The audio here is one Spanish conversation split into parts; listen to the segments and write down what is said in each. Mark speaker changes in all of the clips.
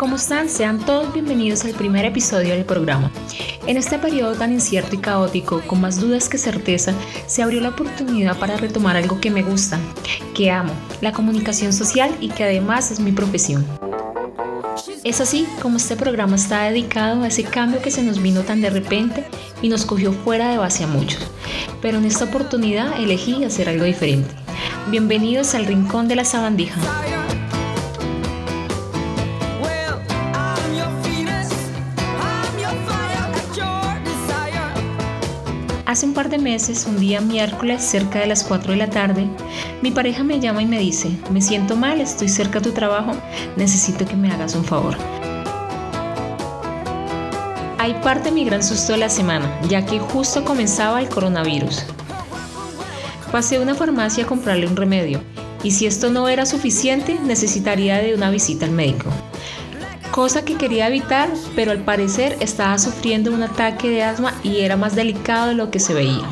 Speaker 1: ¿cómo están? Sean todos bienvenidos al primer episodio del programa. En este periodo tan incierto y caótico, con más dudas que certeza, se abrió la oportunidad para retomar algo que me gusta, que amo, la comunicación social y que además es mi profesión. Es así como este programa está dedicado a ese cambio que se nos vino tan de repente y nos cogió fuera de base a muchos. Pero en esta oportunidad elegí hacer algo diferente. Bienvenidos al Rincón de la Sabandija. Hace un par de meses, un día miércoles, cerca de las 4 de la tarde, mi pareja me llama y me dice, me siento mal, estoy cerca de tu trabajo, necesito que me hagas un favor. Hay parte mi gran susto de la semana, ya que justo comenzaba el coronavirus. Pasé a una farmacia a comprarle un remedio, y si esto no era suficiente, necesitaría de una visita al médico cosa que quería evitar, pero al parecer estaba sufriendo un ataque de asma y era más delicado de lo que se veía.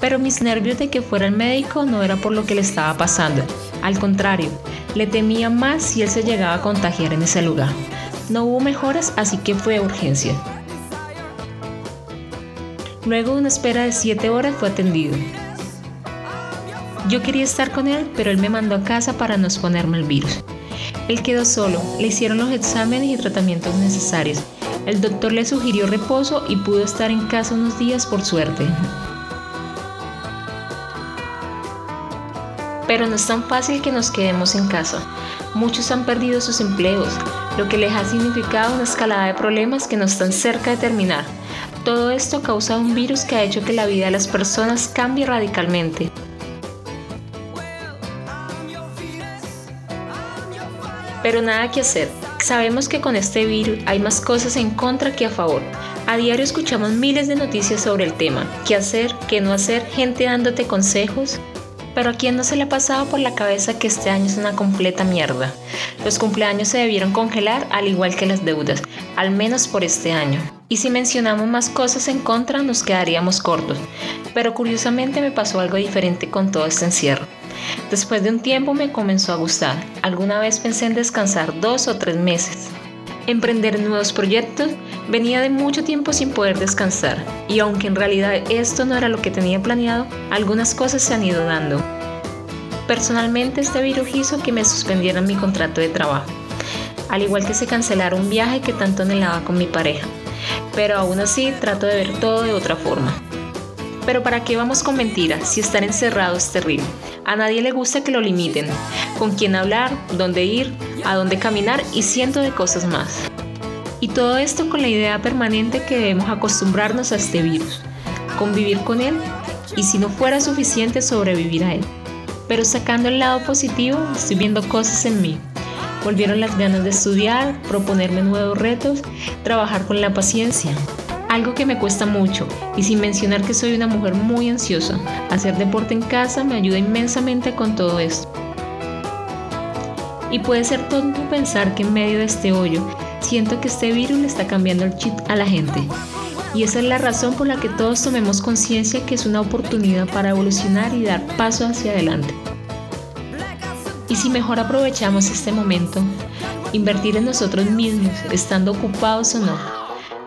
Speaker 1: Pero mis nervios de que fuera el médico no era por lo que le estaba pasando, al contrario, le temía más si él se llegaba a contagiar en ese lugar. No hubo mejoras, así que fue urgencia. Luego de una espera de 7 horas fue atendido. Yo quería estar con él, pero él me mandó a casa para no exponerme el virus. Él quedó solo, le hicieron los exámenes y tratamientos necesarios. El doctor le sugirió reposo y pudo estar en casa unos días por suerte. Pero no es tan fácil que nos quedemos en casa. Muchos han perdido sus empleos, lo que les ha significado una escalada de problemas que no están cerca de terminar. Todo esto causa un virus que ha hecho que la vida de las personas cambie radicalmente. Pero nada que hacer. Sabemos que con este virus hay más cosas en contra que a favor. A diario escuchamos miles de noticias sobre el tema. ¿Qué hacer? ¿Qué no hacer? Gente dándote consejos. Pero a quién no se le ha pasado por la cabeza que este año es una completa mierda. Los cumpleaños se debieron congelar al igual que las deudas, al menos por este año. Y si mencionamos más cosas en contra nos quedaríamos cortos. Pero curiosamente me pasó algo diferente con todo este encierro. Después de un tiempo me comenzó a gustar. Alguna vez pensé en descansar dos o tres meses. Emprender nuevos proyectos venía de mucho tiempo sin poder descansar y aunque en realidad esto no era lo que tenía planeado, algunas cosas se han ido dando. Personalmente este virus hizo que me suspendieran mi contrato de trabajo, al igual que se cancelara un viaje que tanto anhelaba con mi pareja. Pero aún así trato de ver todo de otra forma. Pero ¿para qué vamos con mentiras si estar encerrado es terrible? A nadie le gusta que lo limiten. Con quién hablar, dónde ir, a dónde caminar y cientos de cosas más. Y todo esto con la idea permanente que debemos acostumbrarnos a este virus, convivir con él y si no fuera suficiente sobrevivir a él. Pero sacando el lado positivo, estoy viendo cosas en mí. Volvieron las ganas de estudiar, proponerme nuevos retos, trabajar con la paciencia, algo que me cuesta mucho y sin mencionar que soy una mujer muy ansiosa. Hacer deporte en casa me ayuda inmensamente con todo esto. Y puede ser tonto pensar que en medio de este hoyo siento que este virus le está cambiando el chip a la gente. Y esa es la razón por la que todos tomemos conciencia que es una oportunidad para evolucionar y dar paso hacia adelante. Y si mejor aprovechamos este momento, invertir en nosotros mismos, estando ocupados o no,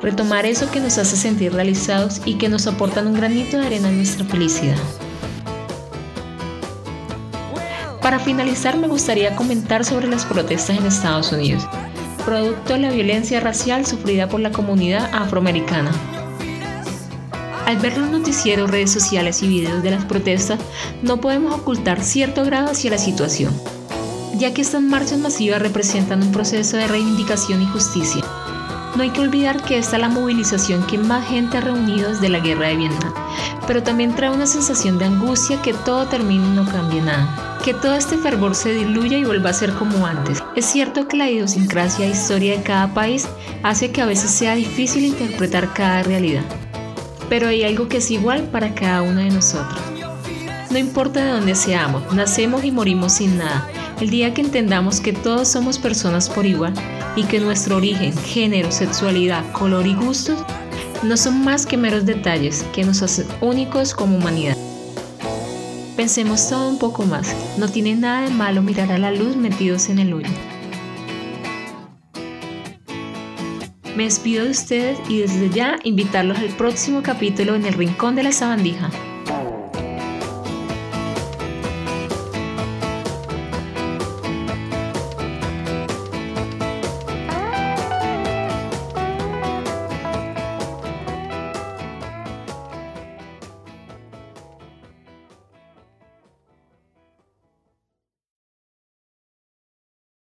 Speaker 1: retomar eso que nos hace sentir realizados y que nos aportan un granito de arena en nuestra felicidad. Para finalizar me gustaría comentar sobre las protestas en Estados Unidos, producto de la violencia racial sufrida por la comunidad afroamericana. Al ver los noticieros, redes sociales y videos de las protestas, no podemos ocultar cierto grado hacia la situación, ya que estas marchas masivas representan un proceso de reivindicación y justicia no hay que olvidar que esta es la movilización que más gente ha reunido desde la guerra de Vietnam, pero también trae una sensación de angustia que todo termine y no cambie nada. Que todo este fervor se diluya y vuelva a ser como antes. Es cierto que la idiosincrasia e historia de cada país hace que a veces sea difícil interpretar cada realidad, pero hay algo que es igual para cada uno de nosotros. No importa de dónde seamos, nacemos y morimos sin nada. El día que entendamos que todos somos personas por igual, y que nuestro origen, género, sexualidad, color y gustos no son más que meros detalles que nos hacen únicos como humanidad. Pensemos todo un poco más, no tiene nada de malo mirar a la luz metidos en el hoyo. Me despido de ustedes y desde ya invitarlos al próximo capítulo en el Rincón de la Sabandija,